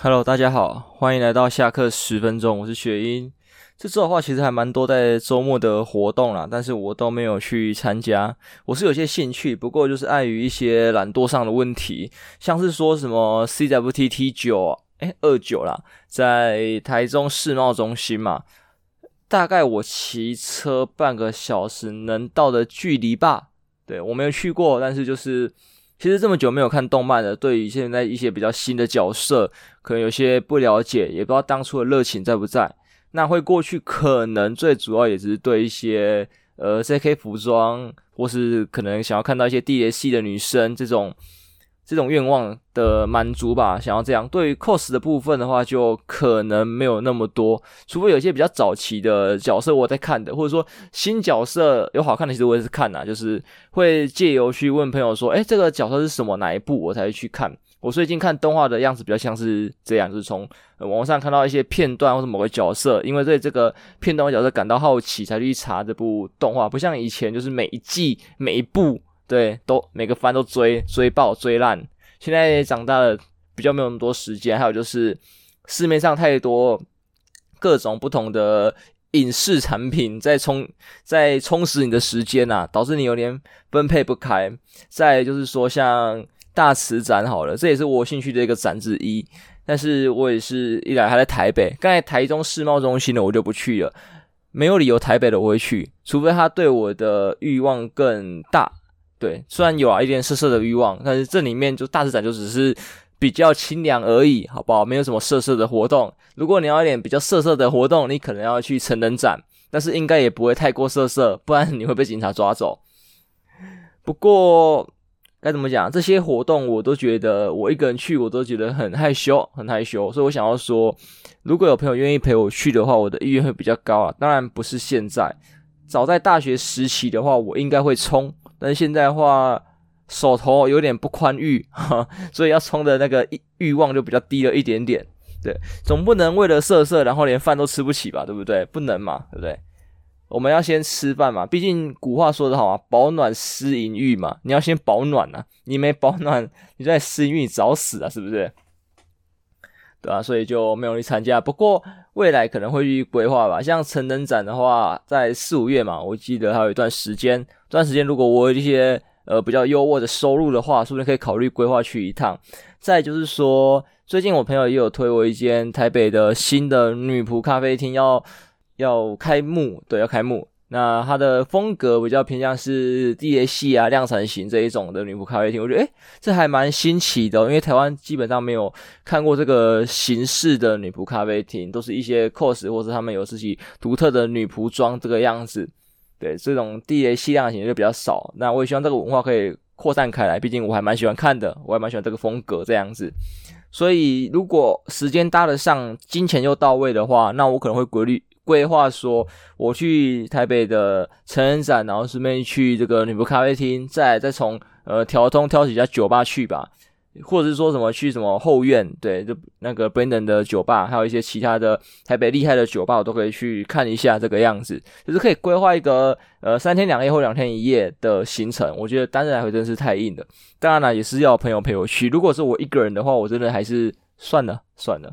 Hello，大家好，欢迎来到下课十分钟，我是雪英。这周的话，其实还蛮多在周末的活动啦，但是我都没有去参加。我是有些兴趣，不过就是碍于一些懒惰上的问题，像是说什么 CWT T9，哎，二九啦，在台中世贸中心嘛，大概我骑车半个小时能到的距离吧。对，我没有去过，但是就是。其实这么久没有看动漫了，对于现在一些比较新的角色，可能有些不了解，也不知道当初的热情在不在。那会过去，可能最主要也是对一些呃 JK 服装，或是可能想要看到一些地雷系的女生这种。这种愿望的满足吧，想要这样。对于 cos 的部分的话，就可能没有那么多，除非有一些比较早期的角色我在看的，或者说新角色有好看的，其实我也是看呐，就是会借由去问朋友说，诶，这个角色是什么哪一部，我才会去看。我最近看动画的样子比较像是这样，就是从网上看到一些片段或者某个角色，因为对这个片段或角色感到好奇，才去查这部动画，不像以前就是每一季每一部。对，都每个番都追追爆追烂。现在长大了，比较没有那么多时间。还有就是市面上太多各种不同的影视产品在充在充实你的时间呐，导致你有点分配不开。再就是说，像大慈展好了，这也是我兴趣的一个展之一。但是我也是一来还在台北，刚才台中世贸中心的我就不去了，没有理由台北的我会去，除非他对我的欲望更大。对，虽然有啊一点色色的欲望，但是这里面就大自然就只是比较清凉而已，好不好？没有什么色色的活动。如果你要一点比较色色的活动，你可能要去成人展，但是应该也不会太过色色，不然你会被警察抓走。不过该怎么讲？这些活动我都觉得我一个人去，我都觉得很害羞，很害羞。所以我想要说，如果有朋友愿意陪我去的话，我的意愿会比较高啊。当然不是现在，早在大学时期的话，我应该会冲。但现在的话，手头有点不宽裕，哈，所以要冲的那个欲望就比较低了一点点。对，总不能为了色色，然后连饭都吃不起吧？对不对？不能嘛，对不对？我们要先吃饭嘛，毕竟古话说得好啊，“保暖思淫欲”嘛，你要先保暖啊，你没保暖，你在思淫欲，你早死啊，是不是？对啊，所以就没有去参加。不过未来可能会去规划吧。像成人展的话，在四五月嘛，我记得还有一段时间。这段时间如果我有一些呃比较优渥的收入的话，说不定可以考虑规划去一趟。再就是说，最近我朋友也有推我一间台北的新的女仆咖啡厅要要开幕，对，要开幕。那它的风格比较偏向是地雷系啊、量产型这一种的女仆咖啡厅，我觉得诶，这还蛮新奇的，因为台湾基本上没有看过这个形式的女仆咖啡厅，都是一些 cos 或者他们有自己独特的女仆装这个样子。对，这种地雷系量型就比较少。那我也希望这个文化可以扩散开来，毕竟我还蛮喜欢看的，我还蛮喜欢这个风格这样子。所以如果时间搭得上，金钱又到位的话，那我可能会规律。规划说，我去台北的成人展，然后顺便去这个女仆咖啡厅，再再从呃条通挑几家酒吧去吧，或者是说什么去什么后院，对，就那个 Brandon 的酒吧，还有一些其他的台北厉害的酒吧，我都可以去看一下这个样子，就是可以规划一个呃三天两夜或两天一夜的行程。我觉得单人来回真是太硬了，当然了，也是要朋友陪我去。如果是我一个人的话，我真的还是算了算了。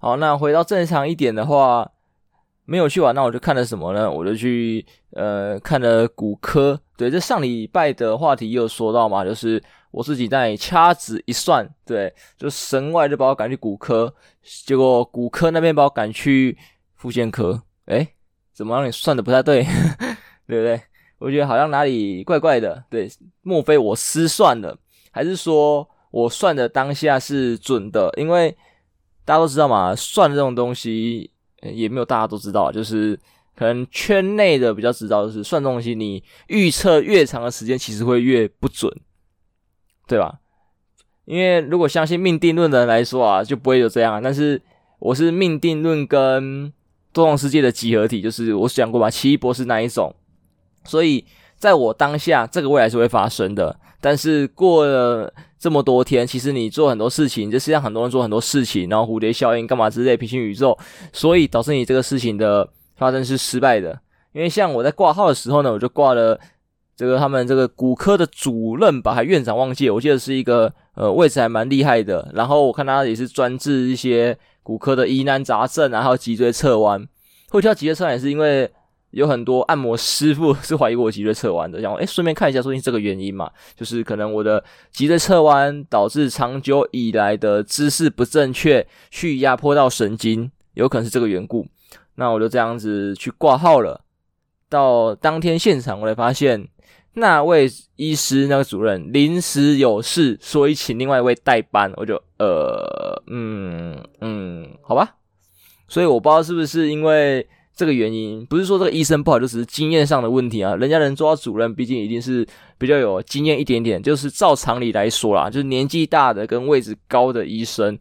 好，那回到正常一点的话，没有去玩，那我就看了什么呢？我就去呃看了骨科。对，这上礼拜的话题也有说到嘛，就是我自己在掐指一算，对，就神外就把我赶去骨科，结果骨科那边把我赶去复健科。诶，怎么让你算的不太对？对不对？我觉得好像哪里怪怪的。对，莫非我失算了，还是说我算的当下是准的？因为大家都知道嘛，算这种东西也没有大家都知道，就是可能圈内的比较知道，就是算东西，你预测越长的时间，其实会越不准，对吧？因为如果相信命定论的人来说啊，就不会有这样。但是我是命定论跟多重世界的集合体，就是我讲过嘛，奇异博士那一种，所以在我当下，这个未来是会发生的。但是过了这么多天，其实你做很多事情，这世界上很多人做很多事情，然后蝴蝶效应干嘛之类，平行宇宙，所以导致你这个事情的发生是失败的。因为像我在挂号的时候呢，我就挂了这个他们这个骨科的主任吧，还院长忘记，我记得是一个呃位置还蛮厉害的。然后我看他也是专治一些骨科的疑难杂症然后脊椎侧弯。会跳脊椎侧弯也是因为有很多按摩师傅 是怀疑我脊椎侧弯的，想哎顺便看一下，说是这个原因嘛，就是可能我的脊椎侧弯导致长久以来的姿势不正确，去压迫到神经，有可能是这个缘故。那我就这样子去挂号了。到当天现场，我才发现。那位医师，那个主任临时有事，所以请另外一位代班。我就呃，嗯嗯，好吧。所以我不知道是不是因为这个原因，不是说这个医生不好，就只是经验上的问题啊。人家能做到主任，毕竟一定是比较有经验一点点。就是照常理来说啦，就是年纪大的跟位置高的医生，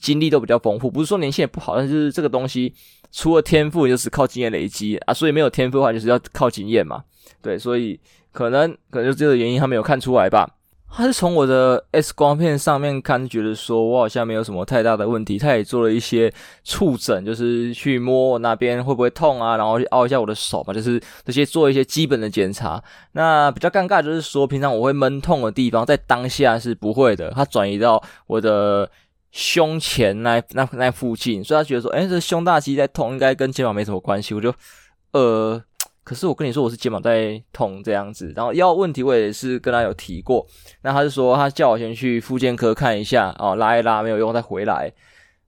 经历都比较丰富。不是说年轻也不好，但是这个东西除了天赋，就是靠经验累积啊。所以没有天赋的话，就是要靠经验嘛。对，所以。可能可能就这个原因，他没有看出来吧？他是从我的 X 光片上面看，觉得说我好像没有什么太大的问题。他也做了一些触诊，就是去摸我那边会不会痛啊，然后去凹一下我的手吧，就是这些做一些基本的检查。那比较尴尬就是说，平常我会闷痛的地方，在当下是不会的。他转移到我的胸前那那那附近，所以他觉得说，哎，这胸大肌在痛，应该跟肩膀没什么关系。我就呃。可是我跟你说，我是肩膀在痛这样子，然后腰问题我也是跟他有提过，那他就说他叫我先去复健科看一下哦，拉一拉没有用再回来，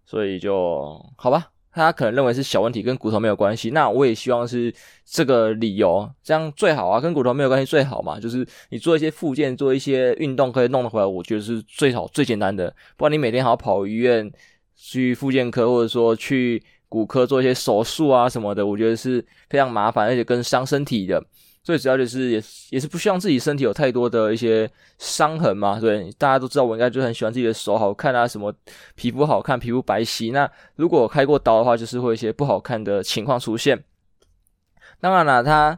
所以就好吧，他可能认为是小问题，跟骨头没有关系，那我也希望是这个理由，这样最好啊，跟骨头没有关系最好嘛，就是你做一些复健，做一些运动可以弄得回来，我觉得是最好最简单的，不然你每天还要跑医院去复健科，或者说去。骨科做一些手术啊什么的，我觉得是非常麻烦，而且更伤身体的。最主要就是也也是不希望自己身体有太多的一些伤痕嘛。对，大家都知道我应该就很喜欢自己的手好看啊，什么皮肤好看，皮肤白皙。那如果开过刀的话，就是会有一些不好看的情况出现。当然了，他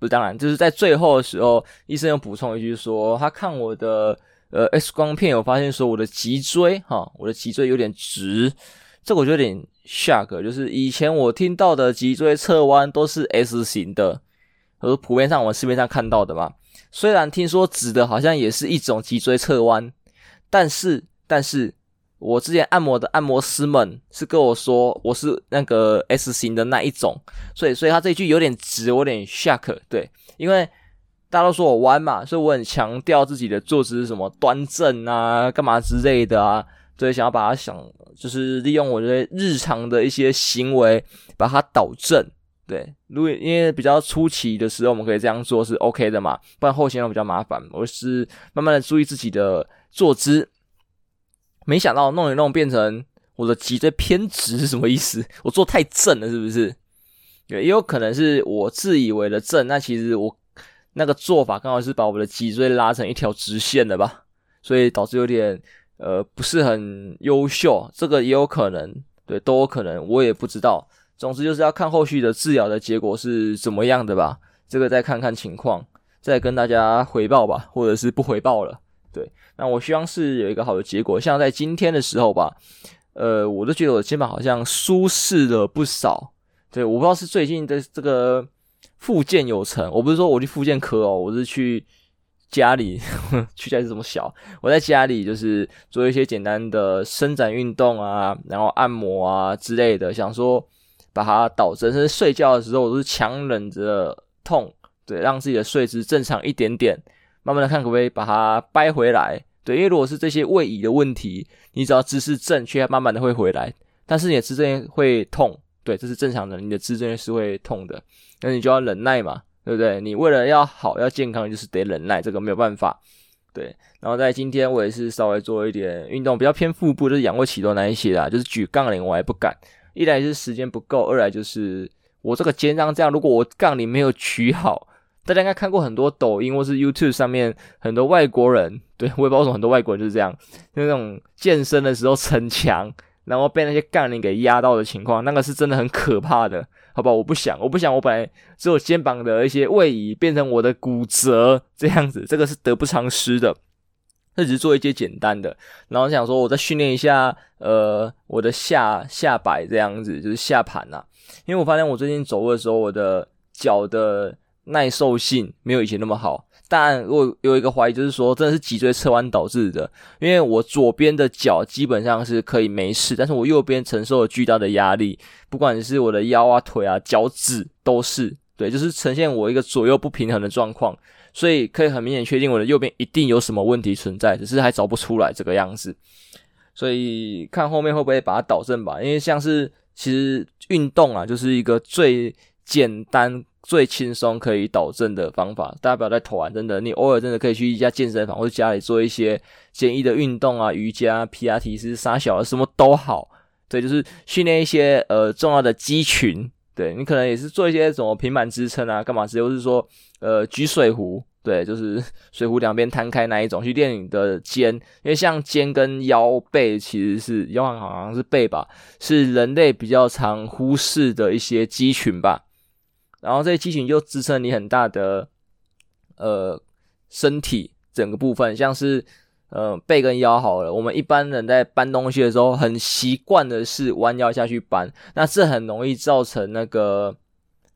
不是当然，就是在最后的时候，医生又补充一句说，他看我的呃 X 光片，有发现说我的脊椎哈，我的脊椎有点直。这个我觉得有点 shock，就是以前我听到的脊椎侧弯都是 S 型的，和普遍上我们市面上看到的嘛。虽然听说直的好像也是一种脊椎侧弯，但是但是我之前按摩的按摩师们是跟我说我是那个 S 型的那一种，所以所以他这句有点直，我有点 shock。对，因为大家都说我弯嘛，所以我很强调自己的坐姿是什么端正啊，干嘛之类的啊。所以想要把它想，就是利用我的日常的一些行为把它导正。对，如果因为比较初期的时候，我们可以这样做是 OK 的嘛，不然后期会比较麻烦。我是慢慢的注意自己的坐姿，没想到弄一弄变成我的脊椎偏直是什么意思？我坐太正了是不是？也有可能是我自以为的正，那其实我那个做法刚好是把我的脊椎拉成一条直线的吧，所以导致有点。呃，不是很优秀，这个也有可能，对，都有可能，我也不知道。总之就是要看后续的治疗的结果是怎么样的吧，这个再看看情况，再跟大家回报吧，或者是不回报了。对，那我希望是有一个好的结果。像在今天的时候吧，呃，我都觉得我的肩膀好像舒适了不少。对，我不知道是最近的这个复健有成，我不是说我去复健科哦，我是去。家里 去家是这么小，我在家里就是做一些简单的伸展运动啊，然后按摩啊之类的，想说把它导正。甚至睡觉的时候，我都是强忍着痛，对，让自己的睡姿正常一点点，慢慢的看可不可以把它掰回来。对，因为如果是这些位移的问题，你只要姿势正确，慢慢的会回来。但是你的姿势会痛，对，这是正常的，你的姿势是会痛的，那你就要忍耐嘛。对不对？你为了要好要健康，就是得忍耐，这个没有办法。对，然后在今天我也是稍微做一点运动，比较偏腹部，就是仰卧起坐那一些啦。就是举杠铃我还不敢，一来是时间不够，二来就是我这个肩章这样，如果我杠铃没有举好，大家应该看过很多抖音或是 YouTube 上面很多外国人，对，我也不知道为什么很多外国人就是这样，就那种健身的时候逞强。然后被那些杠铃给压到的情况，那个是真的很可怕的，好吧？我不想，我不想，我本来只有肩膀的一些位移变成我的骨折这样子，这个是得不偿失的。那只是做一些简单的，然后想说我再训练一下，呃，我的下下摆这样子，就是下盘呐。因为我发现我最近走路的时候，我的脚的耐受性没有以前那么好，但我有一个怀疑，就是说真的是脊椎侧弯导致的，因为我左边的脚基本上是可以没事，但是我右边承受了巨大的压力，不管是我的腰啊、腿啊、脚趾都是，对，就是呈现我一个左右不平衡的状况，所以可以很明显确定我的右边一定有什么问题存在，只是还找不出来这个样子，所以看后面会不会把它导正吧，因为像是其实运动啊，就是一个最简单。最轻松可以导正的方法，大家不要再偷懒，真的，你偶尔真的可以去一家健身房或者家里做一些简易的运动啊，瑜伽、皮拉提是、啥小的，什么都好。对，就是训练一些呃重要的肌群。对，你可能也是做一些什么平板支撑啊，干嘛？只有是说呃举水壶，对，就是水壶两边摊开那一种去练你的肩，因为像肩跟腰背其实是腰好像是背吧，是人类比较常忽视的一些肌群吧。然后这些肌群就支撑你很大的呃身体整个部分，像是呃背跟腰好了。我们一般人在搬东西的时候，很习惯的是弯腰下去搬，那这很容易造成那个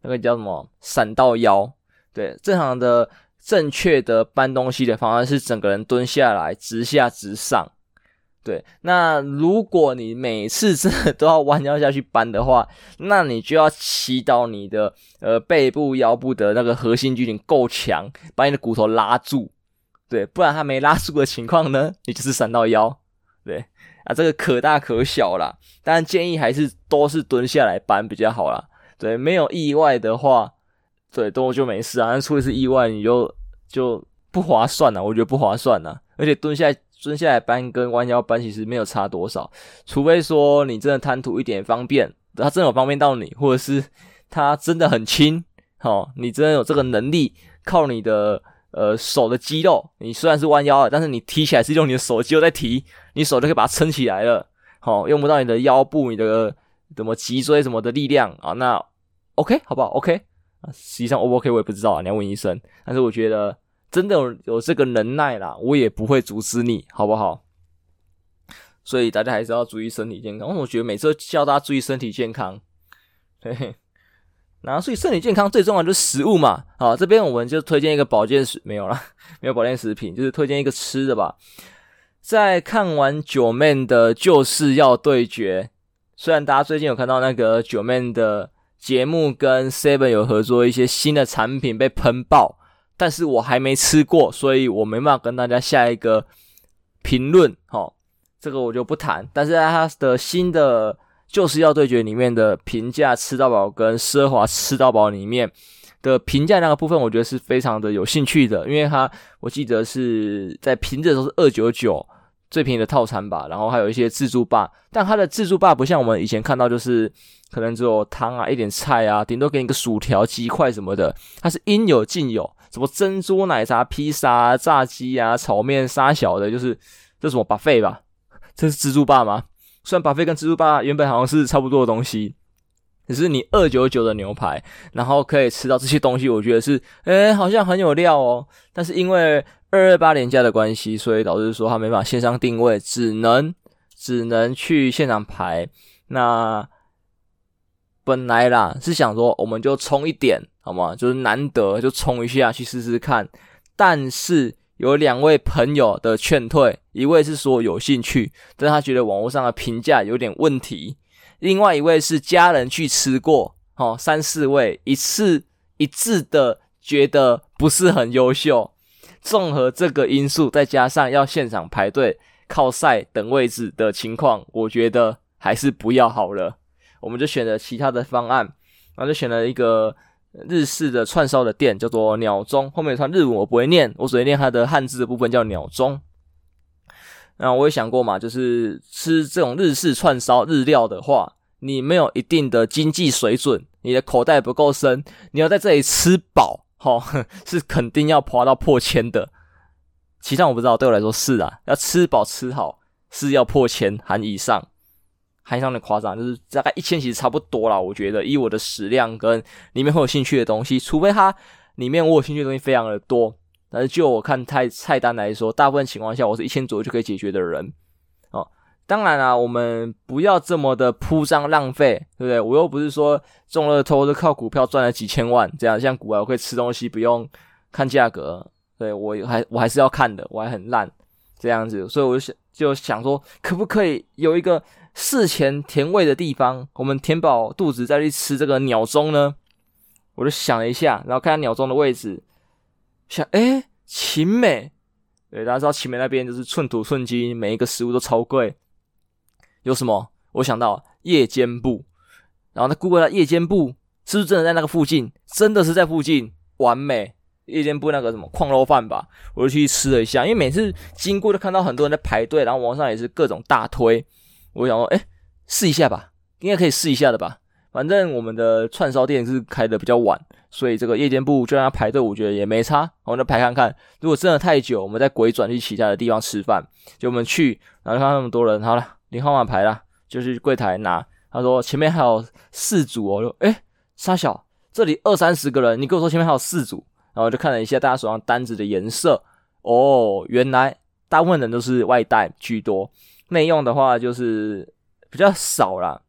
那个叫什么闪到腰。对，正常的正确的搬东西的方式是整个人蹲下来，直下直上。对，那如果你每次真的都要弯腰下去搬的话，那你就要祈祷你的呃背部、腰部的那个核心肌群够强，把你的骨头拉住。对，不然它没拉住的情况呢，你就是闪到腰。对啊，这个可大可小啦，但建议还是都是蹲下来搬比较好啦。对，没有意外的话，对，都就没事啊。但出一次意外，你就就不划算了，我觉得不划算了，而且蹲下。蹲下来搬跟弯腰搬其实没有差多少，除非说你真的贪图一点方便，它真的有方便到你，或者是它真的很轻，齁，你真的有这个能力，靠你的呃手的肌肉，你虽然是弯腰了，但是你提起来是用你的手肌肉在提，你手就可以把它撑起来了，齁，用不到你的腰部、你的什么脊椎什么的力量啊，那 OK 好不好？OK 啊，实际上 O 不 OK 我也不知道啊，你要问医生，但是我觉得。真的有有这个能耐啦，我也不会阻止你，好不好？所以大家还是要注意身体健康。我觉得每次都叫大家注意身体健康，对。然后，所以身体健康最重要的就是食物嘛。好，这边我们就推荐一个保健食，没有啦，没有保健食品，就是推荐一个吃的吧。在看完九妹的就是要对决，虽然大家最近有看到那个九妹的节目跟 Seven 有合作一些新的产品被喷爆。但是我还没吃过，所以我没办法跟大家下一个评论，哦，这个我就不谈。但是在他的新的就是要对决里面的平价吃到饱跟奢华吃到饱里面的平价那个部分，我觉得是非常的有兴趣的，因为他我记得是在平的时候是二九九最便宜的套餐吧，然后还有一些自助吧，但他的自助吧不像我们以前看到就是可能只有汤啊一点菜啊，顶多给你个薯条鸡块什么的，它是应有尽有。什么珍珠奶茶、披萨、炸鸡啊、炒面、沙小的，就是这什么 buffet 吧？这是自助吧吗？虽然 buffet 跟自助吧原本好像是差不多的东西，可是你二九九的牛排，然后可以吃到这些东西，我觉得是，诶，好像很有料哦。但是因为二二八连假的关系，所以导致说他没办法线上定位，只能只能去现场排。那本来啦是想说，我们就冲一点。好吗？就是难得就冲一下去试试看，但是有两位朋友的劝退，一位是说有兴趣，但他觉得网络上的评价有点问题；另外一位是家人去吃过，哦，三四位一次一致的觉得不是很优秀。综合这个因素，再加上要现场排队靠赛等位置的情况，我觉得还是不要好了。我们就选择其他的方案，然后就选了一个。日式的串烧的店叫做鸟中，后面有串日文我不会念，我只会念它的汉字的部分叫鸟中。那我也想过嘛，就是吃这种日式串烧日料的话，你没有一定的经济水准，你的口袋不够深，你要在这里吃饱，齁，是肯定要花到破千的。其他我不知道，对我来说是啊，要吃饱吃好是要破千含以上。还上的夸张，就是大概一千其实差不多啦。我觉得以我的食量跟里面会有兴趣的东西，除非它里面我有兴趣的东西非常的多，但是就我看菜菜单来说，大部分情况下我是一千左右就可以解决的人。哦，当然啦，我们不要这么的铺张浪费，对不对？我又不是说中乐透是靠股票赚了几千万这样，像股外我可以吃东西不用看价格，对，我还我还是要看的，我还很烂这样子，所以我就想就想说，可不可以有一个事前填位的地方，我们填饱肚子再去吃这个鸟钟呢？我就想了一下，然后看下鸟钟的位置，想，诶，勤美，对，大家知道勤美那边就是寸土寸金，每一个食物都超贵。有什么？我想到夜间部，然后他 Google 了夜间部，是不是真的在那个附近？真的是在附近，完美。夜间部那个什么矿肉饭吧，我就去吃了一下，因为每次经过都看到很多人在排队，然后网上也是各种大推，我想说，诶，试一下吧，应该可以试一下的吧。反正我们的串烧店是开的比较晚，所以这个夜间部就让他排队，我觉得也没差。我们就排看看，如果真的太久，我们再回转去其他的地方吃饭。就我们去，然后看那么多人，好了，领号码牌了，就去柜台拿。他说前面还有四组哦，我就诶，沙小，这里二三十个人，你跟我说前面还有四组，然后就看了一下大家手上单子的颜色，哦，原来大部分人都是外带居多，内用的话就是比较少啦。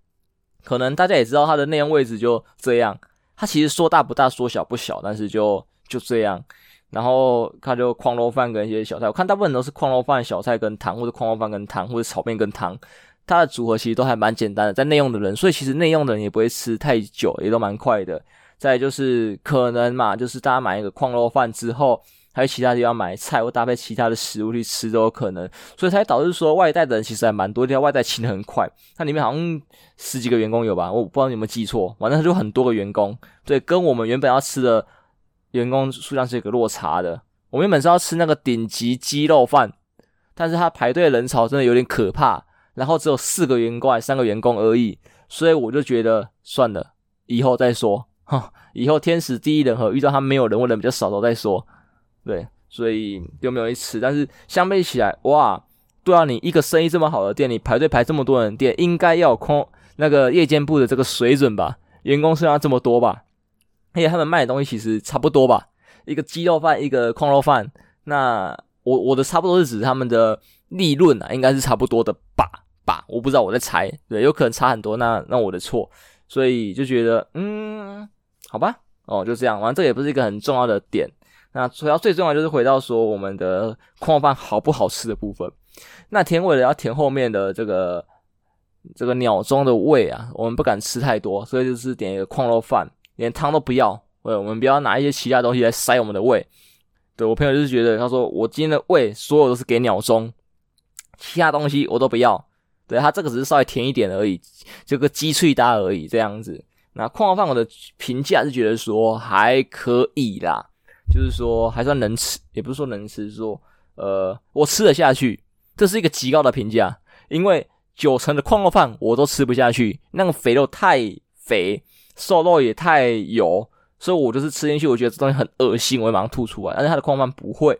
可能大家也知道它的内用位置就这样，它其实说大不大，说小不小，但是就就这样。然后它就矿肉饭跟一些小菜，我看大部分都是矿肉饭、小菜跟汤，或者矿肉饭跟汤，或者炒面跟汤。它的组合其实都还蛮简单的，在内用的人，所以其实内用的人也不会吃太久，也都蛮快的。再就是可能嘛，就是大家买一个矿肉饭之后。还有其他地方买菜或搭配其他的食物去吃都有可能，所以才导致说外带的人其实还蛮多，因为外带清的很快。它里面好像十几个员工有吧，我不知道你有没有记错，反正就很多个员工，对，跟我们原本要吃的员工数量是有个落差的。我们原本是要吃那个顶级鸡肉饭，但是他排队人潮真的有点可怕，然后只有四个员工还三个员工而已，所以我就觉得算了，以后再说，哈，以后天时地利人和遇到他没有人或人比较少的时候再说。对，所以就没有去吃。但是相比起来，哇，对啊，你一个生意这么好的店，你排队排这么多人店，应该要有空那个夜间部的这个水准吧？员工数量这么多吧？而且他们卖的东西其实差不多吧？一个鸡肉饭，一个矿肉饭，那我我的差不多是指他们的利润啊，应该是差不多的吧？吧？我不知道，我在猜，对，有可能差很多，那那我的错，所以就觉得，嗯，好吧，哦，就这样，反正这也不是一个很重要的点。那主要最重要就是回到说我们的矿饭好不好吃的部分。那填为了要填后面的这个这个鸟中的胃啊，我们不敢吃太多，所以就是点一个矿肉饭，连汤都不要。对，我们不要拿一些其他东西来塞我们的胃。对，我朋友就是觉得，他说我今天的胃所有都是给鸟中，其他东西我都不要。对，他这个只是稍微甜一点而已，就个鸡脆搭而已这样子。那矿饭我的评价是觉得说还可以啦。就是说还算能吃，也不是说能吃，说呃我吃得下去，这是一个极高的评价。因为九成的矿肉饭我都吃不下去，那个肥肉太肥，瘦肉也太油，所以我就是吃进去，我觉得这东西很恶心，我会马上吐出来。但是它的矿肉饭不会，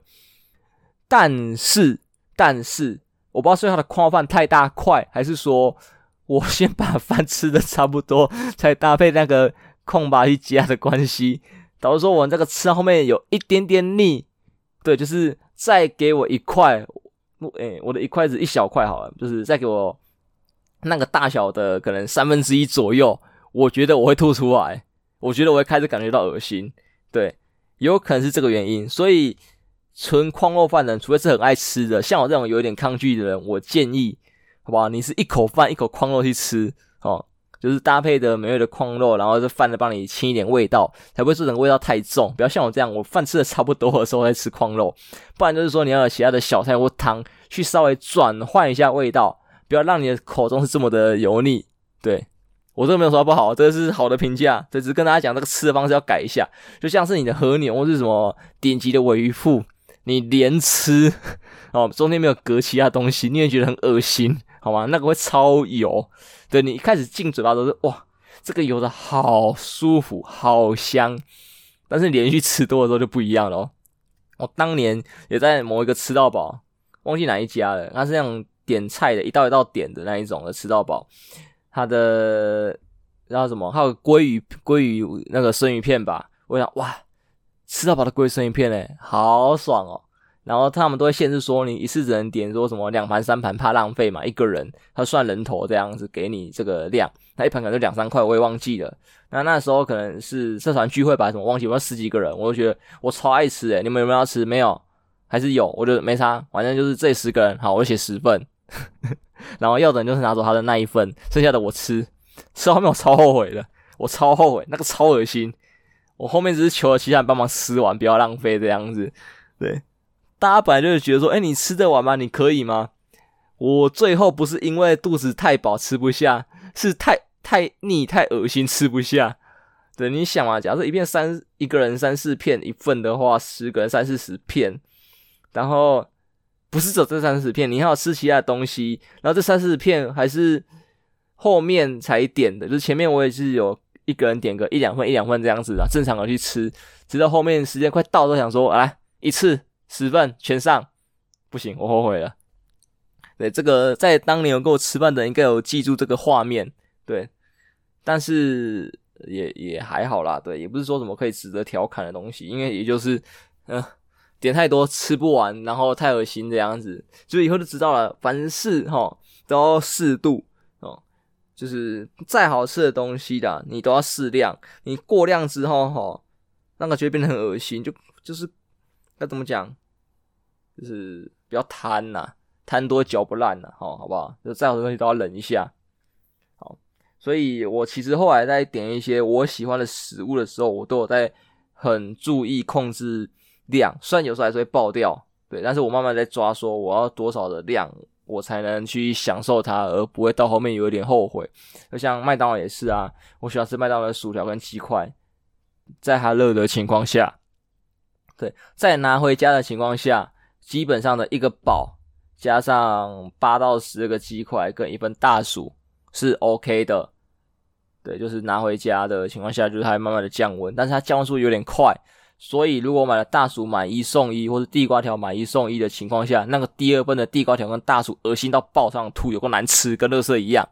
但是但是我不知道是它的矿肉饭太大块，还是说我先把饭吃的差不多，才搭配那个矿巴去加的关系。导致说，我这个吃到后面有一点点腻，对，就是再给我一块，诶，我的一筷子一小块好了，就是再给我那个大小的可能三分之一左右，我觉得我会吐出来，我觉得我会开始感觉到恶心，对，有可能是这个原因，所以纯矿肉饭的人，除非是很爱吃的，像我这种有点抗拒的人，我建议，好吧？你是一口饭一口矿肉去吃，哦。就是搭配的美味的矿肉，然后这饭再帮你清一点味道，才不会做成味道太重。不要像我这样，我饭吃的差不多的时候再吃矿肉，不然就是说你要有其他的小菜或汤去稍微转换一下味道，不要让你的口中是这么的油腻。对，我这个没有说不好，这是好的评价，这只是跟大家讲这个吃的方式要改一下。就像是你的和牛或是什么顶级的尾鱼腹，你连吃 哦，中间没有隔其他东西，你也觉得很恶心。好吗？那个会超油，对，你一开始进嘴巴都是哇，这个油的好舒服，好香。但是连续吃多的时候就不一样了。我当年也在某一个吃到饱，忘记哪一家了，它是那种点菜的，一道一道点的那一种的吃到饱。它的然后什么？还有鲑鱼鲑鱼那个生鱼片吧。我想哇，吃到饱的鲑鱼生鱼片嘞，好爽哦。然后他们都会限制说，你一次只能点说什么两盘三盘，怕浪费嘛，一个人他算人头这样子给你这个量，那一盘可能就两三块，我也忘记了。那那时候可能是社团聚会吧，什么忘记，我十几个人，我就觉得我超爱吃诶、你们有没有要吃？没有，还是有，我就没差，反正就是这十个人，好，我写十份，然后要的人就是拿走他的那一份，剩下的我吃，吃到后面我超后悔的，我超后悔，那个超恶心。我后面只是求了其他人帮忙吃完，不要浪费这样子。对，大家本来就是觉得说，哎、你吃得完吗？你可以吗？我最后不是因为肚子太饱吃不下，是太太腻、太恶心吃不下。对，你想嘛，假设一片三一个人三四片一份的话，十个人三四十片，然后不是只有这三四十片，你还要吃其他的东西，然后这三四十片还是后面才点的，就是前面我也是有。一个人点个一两份一两份这样子的，正常的去吃，直到后面时间快到都想说，来一次十份全上，不行，我后悔了。对，这个在当年有跟我吃饭的应该有记住这个画面，对，但是也也还好啦，对，也不是说什么可以值得调侃的东西，因为也就是嗯、点太多吃不完，然后太恶心这样子，所以后就知道了，凡事哈都要适度哦。就是再好吃的东西的，你都要适量。你过量之后，哈，那个就会变得很恶心。就就是要怎么讲？就是不要贪呐，贪多嚼不烂呐，齁，好不好？就再好的东西都要忍一下。好，所以我其实后来在点一些我喜欢的食物的时候，我都有在很注意控制量。虽然有时候还是会爆掉，对，但是我慢慢在抓，说我要多少的量。我才能去享受它，而不会到后面有一点后悔。就像麦当劳也是啊，我喜欢吃麦当劳的薯条跟鸡块，在它热的情况下，对，在拿回家的情况下，基本上的一个堡加上八到十个鸡块跟一份大薯是 OK 的。对，就是拿回家的情况下，就是它慢慢的降温，但是它降温速度有点快。所以，如果买了大薯买一送一，或者地瓜条买一送一的情况下，那个第二份的地瓜条跟大薯恶心到爆上吐，有够难吃，跟垃圾一样。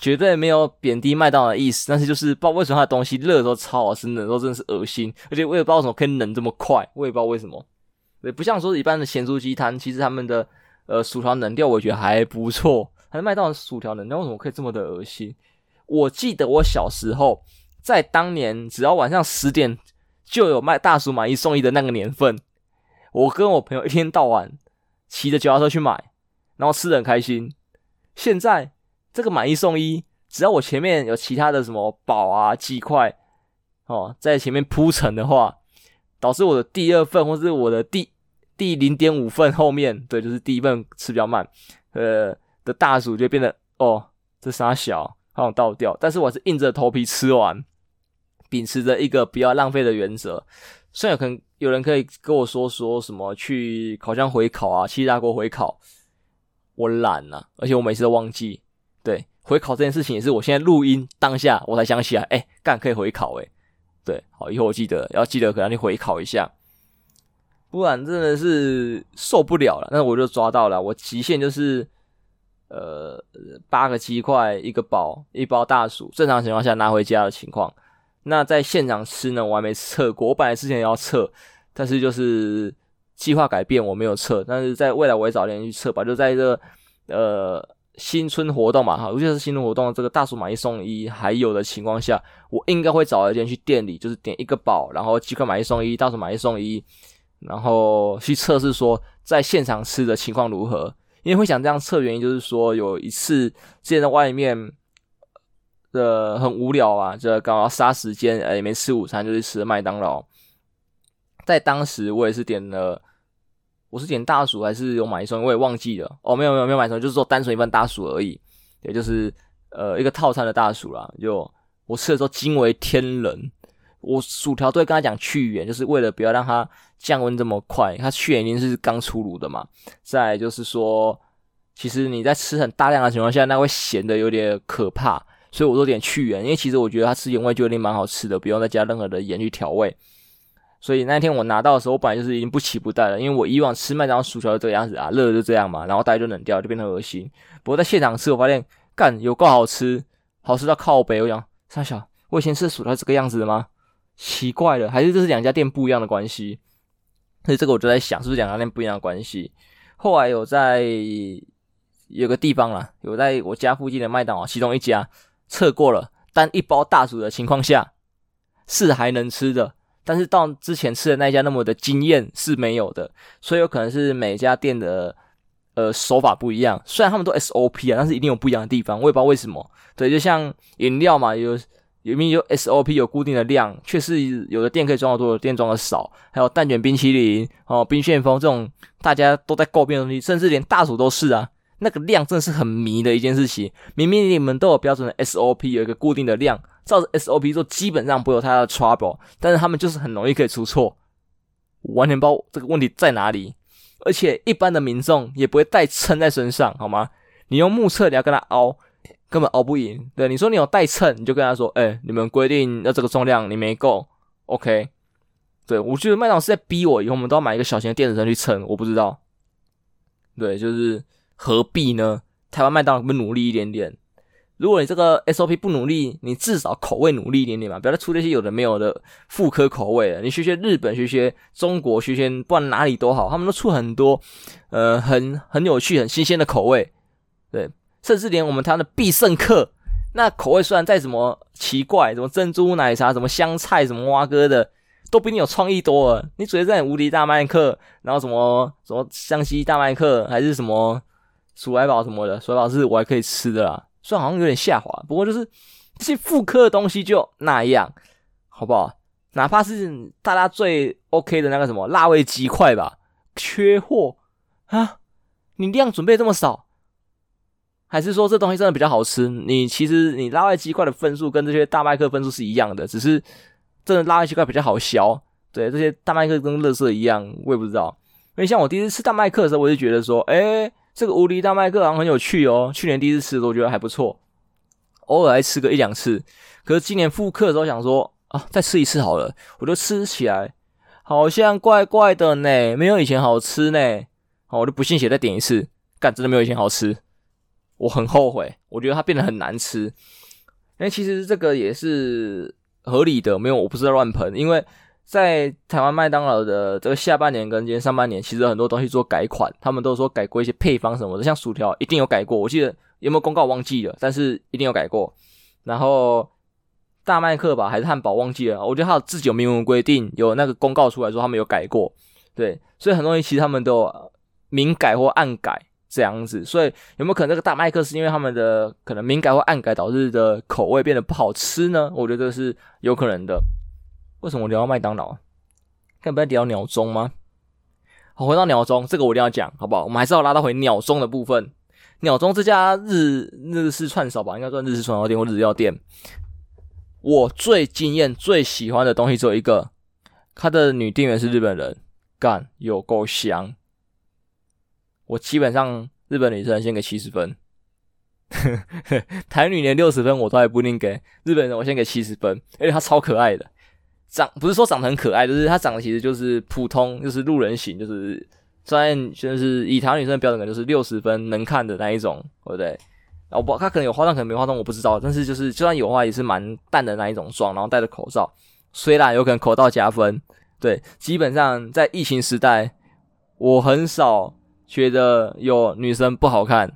绝对没有贬低麦当劳的意思，但是就是不知道为什么它的东西热的时候超好吃，冷的时候真的是恶心。而且我也不知道为什么可以冷这么快，我也不知道为什么。对，不像说一般的咸酥鸡摊，其实他们的呃薯条冷掉我觉得还不错，还是麦当劳薯条冷掉为什么可以这么的恶心？我记得我小时候在当年，只要晚上十点。就有卖大薯买一送一的那个年份，我跟我朋友一天到晚骑着脚踏车去买，然后吃的很开心。现在这个买一送一，只要我前面有其他的什么宝啊、鸡块哦，在前面铺陈的话，导致我的第二份或是我的第第零点五份后面，对，就是第一份吃比较慢，呃的大薯就变得哦，这啥小，好想倒掉，但是我是硬着头皮吃完。秉持着一个不要浪费的原则，虽然可能有人可以跟我说说什么去烤箱回烤啊，七大锅回烤，我懒呐、而且我每次都忘记。对，回烤这件事情也是我现在录音当下我才想起来，哎、干可以回烤诶、对，好，以后我记得要记得可能你回烤一下，不然真的是受不了了。那我就抓到了，我极限就是呃八个鸡块一个堡一包大薯，正常情况下拿回家的情况。那在现场吃呢，我还没测过。我本来之前也要测，但是就是计划改变，我没有测。但是在未来我会早点去测吧。就在这个呃新春活动嘛，哈，尤其是新春活动这个大薯买一送一还有的情况下，我应该会找一间去店里，就是点一个堡，然后鸡块买一送一，大薯买一送一，然后去测试说在现场吃的情况如何。因为会想这样测，原因就是说有一次之前在外面。呃，很无聊啊，这刚好杀时间，呃，也没吃午餐，就去吃麦当劳。在当时，我也是点了，我是点大薯还是有买一送一，我也忘记了。哦，没有没有没有买一送一，就是说单纯一份大薯而已，也就是呃一个套餐的大薯啦。就我吃的时候惊为天人，我薯条都会跟他讲去盐，就是为了不要让它降温这么快，它去盐一定是刚出炉的嘛。再就是说，其实你在吃很大量的情况下，那会咸的有点可怕。所以我都点去盐，因为其实我觉得它吃盐味就有点蛮好吃的，不用再加任何的盐去调味。所以那天我拿到的时候，我本来就是已经不期不待了，因为我以往吃麦当劳薯条就这个样子啊，热的就这样嘛，然后大家就冷掉，就变成恶心。不过在现场吃，我发现干有够好吃，好吃到靠北。我想三小，我以前吃薯条这个样子的吗？奇怪了，还是这是两家店不一样的关系？所以这个我就在想，是不是两家店不一样的关系？后来有在有个地方啦，有在我家附近的麦当劳其中一家测过了，单一包大薯的情况下是还能吃的，但是到之前吃的那一家那么的惊艳是没有的，所以有可能是每家店的呃手法不一样。虽然他们都 SOP 啊，但是一定有不一样的地方，我也不知道为什么。对，就像饮料嘛，有。有明有 SOP 有固定的量，却是有的店可以装的多，有的店装的少。还有蛋卷冰淇淋哦，冰旋风这种大家都在诟病的东西，甚至连大薯都是啊。那个量真的是很迷的一件事情。明明你们都有标准的 SOP，有一个固定的量，照着 SOP 做，基本上不会有太大的 trouble。但是他们就是很容易可以出错，完全不知道这个问题在哪里。而且一般的民众也不会带秤在身上，好吗？你用目测，你要跟他凹。根本熬不赢。对，你说你有带秤，你就跟他说：“哎、你们规定要这个重量，你没够，OK？” 对，我觉得麦当劳是在逼我，以后我们都要买一个小型的电子秤去称。我不知道，对，就是何必呢？台湾麦当劳不努力一点点？如果你这个 SOP 不努力，你至少口味努力一点点嘛，不要再出那些有的没有的妇科口味了。你学学日本，学学中国，学学不管哪里都好，他们都出很多呃很很有趣、很新鲜的口味，对。甚至连我们台湾的必胜客，那口味虽然再怎么奇怪，什么珍珠奶茶，什么香菜，什么蛙哥的，都比你有创意多了。你直接在无敌大麦克，然后什么什么湘西大麦克，还是什么鼠来宝什么的，鼠来宝是我还可以吃的啦，虽然好像有点下滑，不过就是这些复刻的东西就那样，好不好？哪怕是大家最 OK 的那个什么辣味鸡块吧，缺货啊！你量准备这么少。还是说这东西真的比较好吃？你其实你辣味鸡块的分数跟这些大麦克分数是一样的，只是真的辣味鸡块比较好削。对，这些大麦克跟乐色一样，我也不知道。因为像我第一次吃大麦克的时候，我就觉得说，诶，这个无敌大麦克好像很有趣哦。去年第一次吃的时候，我觉得还不错，偶尔还吃个一两次。可是今年复刻的时候，想说啊，再吃一次好了。我就吃起来好像怪怪的呢，没有以前好吃呢。好，我就不信邪再点一次，干，真的没有以前好吃。我很后悔，我觉得它变得很难吃。因为其实这个也是合理的，没有，我不是在乱喷。因为在台湾麦当劳的这个下半年跟今天上半年，其实很多东西做改款，他们都说改过一些配方什么的，像薯条一定有改过。我记得有没有公告忘记了，但是一定有改过。然后大麦克吧还是汉堡忘记了，我觉得他自己有明文规定，有那个公告出来说他们有改过。对，所以很多东西其实他们都明改或暗改。这样子，所以有没有可能这个大麦克是因为他们的可能明改或暗改导致的口味变得不好吃呢？我觉得是有可能的。为什么我聊到麦当劳？该不会聊鸟钟吗？好，回到鸟钟，这个我一定要讲，好不好？我们还是要拉到回鸟钟的部分。鸟钟这家日日式串烧吧，应该算日式串烧店或日料店。我最惊艳、最喜欢的东西只有一个，他的女店员是日本人，干有够香。我基本上日本女生先给七十分，台女连六十分我都还不一定给日本人，我先给七十分，而且她超可爱的，长不是说长得很可爱，就是她长得其实就是普通，就是路人型，就是虽然就是以台女生的标准，可能就是六十分能看的那一种，对不对？然后不，她可能有化妆，可能没化妆，我不知道，但是就是就算有的话，也是蛮淡的那一种妆，然后戴着口罩，虽然有可能口罩加分，对，基本上在疫情时代，我很少。觉得有女生不好看，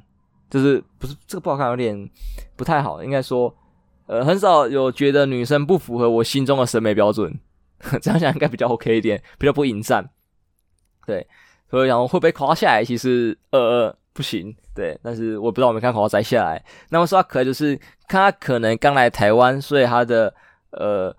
就是不是这个不好看，有点不太好。应该说，呃，很少有觉得女生不符合我心中的审美标准。这样想应该比较 OK 一点，比较不引战。对，所以想说会不会口罩下来？其实呃呃不行。对，但是我不知道我没看口罩摘下来。那么说他可能就是看他可能刚来台湾，所以他的呃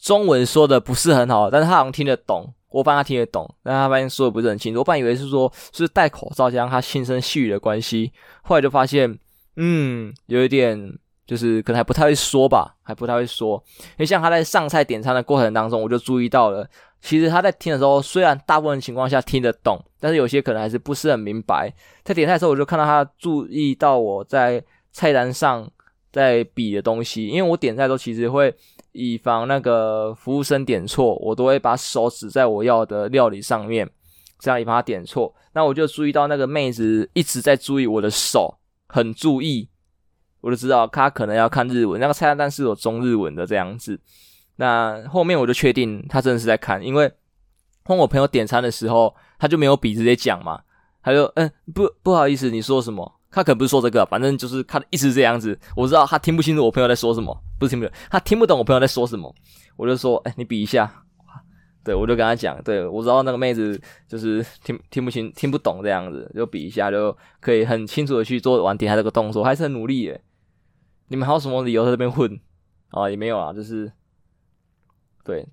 中文说的不是很好，但是他好像听得懂。我帮他听得懂，但他发现说的不是很清楚。我本来以为是说，是戴口罩加上他轻声细语的关系，后来就发现，嗯，有一点就是可能还不太会说吧，还不太会说。因为像他在上菜点餐的过程当中，我就注意到了，其实他在听的时候，虽然大部分情况下听得懂，但是有些可能还是不是很明白。在点菜的时候，我就看到他注意到我在菜单上在比的东西，因为我点菜的时候其实会。以防那个服务生点错，我都会把手指在我要的料理上面，这样以防他点错。那我就注意到那个妹子一直在注意我的手，很注意，我就知道他可能要看日文。那个菜单是有中日文的这样子。那后面我就确定他真的是在看，因为换我朋友点餐的时候，他就没有笔直接讲嘛，他就嗯不不好意思，你说什么？他可能不是说这个，反正就是他的意思是这样子。我知道他听不清楚我朋友在说什么，不是听不懂，他听不懂我朋友在说什么。我就说，哎，你比一下。对，我就跟他讲，对，我知道那个妹子就是听听不清、听不懂这样子，就比一下就可以很清楚的去做完点他这个动作，还是很努力耶。你们还有什么理由在这边混？啊，也没有啊，就是对，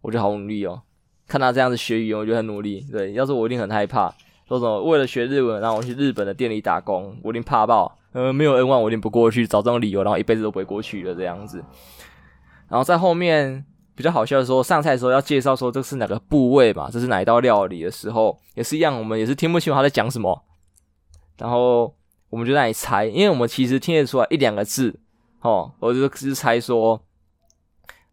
我觉得好努力哦。看他这样子学语言，我觉得很努力。对，要是我一定很害怕，说什么为了学日文，然后我去日本的店里打工，我一定怕爆。呃，没有 N 万我一定不过去，找这种理由，然后一辈子都不会过去了这样子。然后在后面。比较好笑的时候，上菜的时候要介绍说这是哪个部位嘛，这是哪一道料理的时候，也是一样，我们也是听不清楚他在讲什么，然后我们就在那里猜，因为我们其实听得出来一两个字，哦，我就是猜说，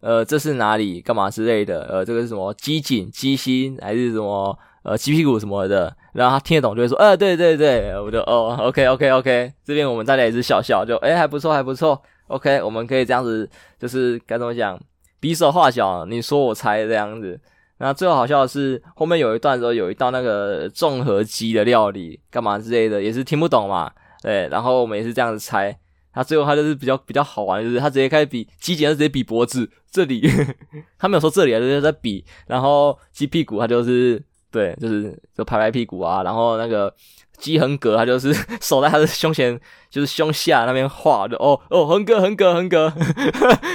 呃，这是哪里干嘛之类的，呃，这个是什么鸡颈、鸡心还是什么呃鸡屁股什么的，然后他听得懂就会说，呃，对对对，我就哦，OK OK OK，这边我们大家也是笑笑，就诶还不错还不错，OK，我们可以这样子，就是该怎么讲？比手画脚，你说我猜这样子。那最好笑的是，后面有一段时候有一道那个综合鸡的料理，干嘛之类的，也是听不懂嘛。对，然后我们也是这样子猜。他最后他就是比较比较好玩，就是他直接开始比鸡颈，直接比脖子这里，他没有说这里啊，就是在比。然后鸡屁股他就是对，就是就拍拍屁股啊。然后那个鸡横膈他就是手在他的胸前，就是胸下那边画的。哦哦，横膈横膈横膈，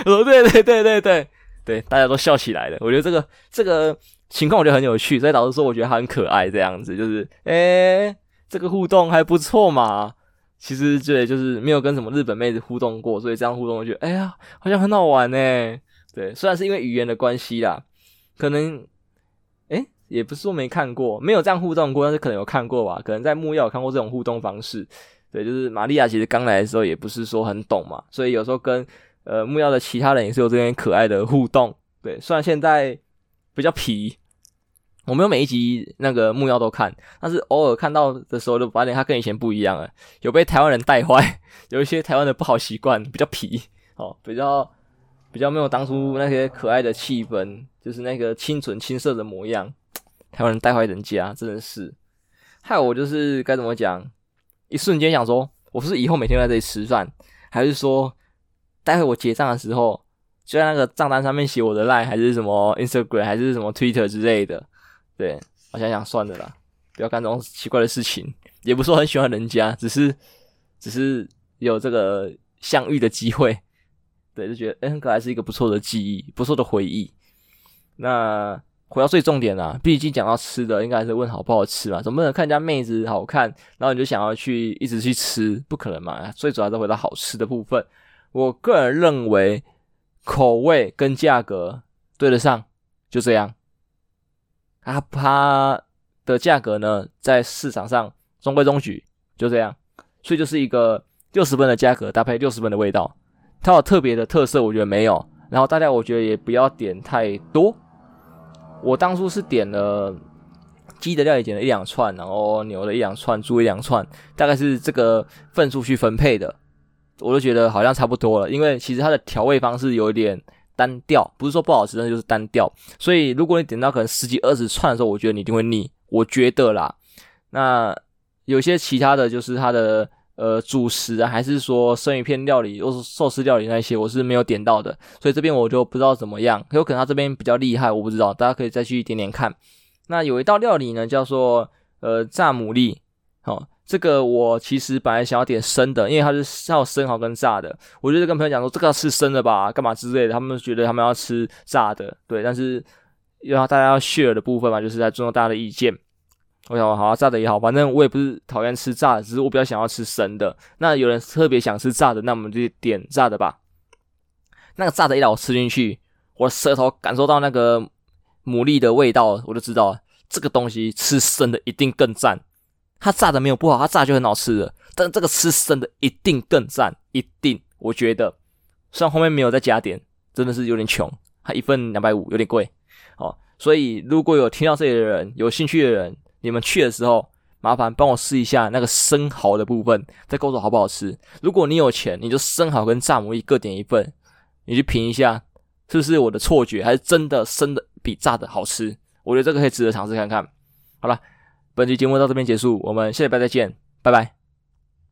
哦 对对对对对。对，大家都笑起来了。我觉得这个这个情况我觉得很有趣，所以导致说我觉得他很可爱这样子，就是诶，这个互动还不错嘛。其实对，就是没有跟什么日本妹子互动过，所以这样互动我觉得哎呀，好像很好玩呢。对，虽然是因为语言的关系啦，可能诶也不是说没看过，没有这样互动过，但是可能有看过吧。可能在木曜有看过这种互动方式。对，就是玛利亚其实刚来的时候也不是说很懂嘛，所以有时候跟。呃，木曜的其他人也是有这边可爱的互动，对。虽然现在比较皮，我没有每一集那个木曜都看，但是偶尔看到的时候，就发现他跟以前不一样了，有被台湾人带坏，有一些台湾的不好习惯，比较皮哦，比较比较没有当初那些可爱的气氛，就是那个清纯青涩的模样，台湾人带坏人家，真的是害我就是该怎么讲，一瞬间想说，我是以后每天在这里吃饭，还是说？待会我结账的时候，就在那个账单上面写我的 line 还是什么 Instagram 还是什么 Twitter 之类的。对，我想想算了啦，不要干这种奇怪的事情。也不是说很喜欢人家，只是只是有这个相遇的机会。对，就觉得哎，很可爱，是一个不错的记忆，不错的回忆。那回到最重点啦，毕竟讲到吃的，应该还是问好不好吃嘛？总不能看人家妹子好看，然后你就想要去一直去吃，不可能嘛？最主要是回到好吃的部分。我个人认为，口味跟价格对得上，就这样。啊，它的价格呢，在市场上中规中矩，就这样。所以就是一个六十分的价格搭配六十分的味道，它有特别的特色，我觉得没有。然后大家我觉得也不要点太多。我当初是点了鸡的料理，点了一两串，然后牛的一两串，猪一两串，大概是这个份数去分配的。我就觉得好像差不多了，因为其实它的调味方式有点单调，不是说不好吃，但是就是单调。所以如果你点到可能十几二十串的时候，我觉得你一定会腻。我觉得啦，那有些其他的就是它的呃主食啊，还是说生鱼片料理，或是寿司料理那些，我是没有点到的。所以这边我就不知道怎么样，有可能它这边比较厉害，我不知道，大家可以再去点点看。那有一道料理呢，叫做呃炸牡蛎，好。这个我其实本来想要点生的，因为它是要生蚝跟炸的。我就是跟朋友讲说，这个要吃生的吧，干嘛之类的。他们觉得他们要吃炸的，对。但是因为大家要 share 的部分嘛，就是在尊重大家的意见。我想好啊，炸的也好，反正我也不是讨厌吃炸的，只是我比较想要吃生的。那有人特别想吃炸的，那我们就点炸的吧。那个炸的一来我吃进去，我舌头感受到那个牡蛎的味道，我就知道这个东西吃生的一定更赞。它炸的没有不好，它炸就很好吃了。但这个吃生的一定更赞，一定。我觉得，虽然后面没有再加点，真的是有点穷。它一份两百五，有点贵。哦，所以如果有听到这里的人，有兴趣的人，你们去的时候，麻烦帮我试一下那个生蚝的部分，再告诉我好不好吃。如果你有钱，你就生蚝跟炸牡蛎各点一份，你去评一下，是不是我的错觉，还是真的生的比炸的好吃？我觉得这个可以值得尝试看看。好了，本期节目到这边结束，我们下礼拜再见，拜拜。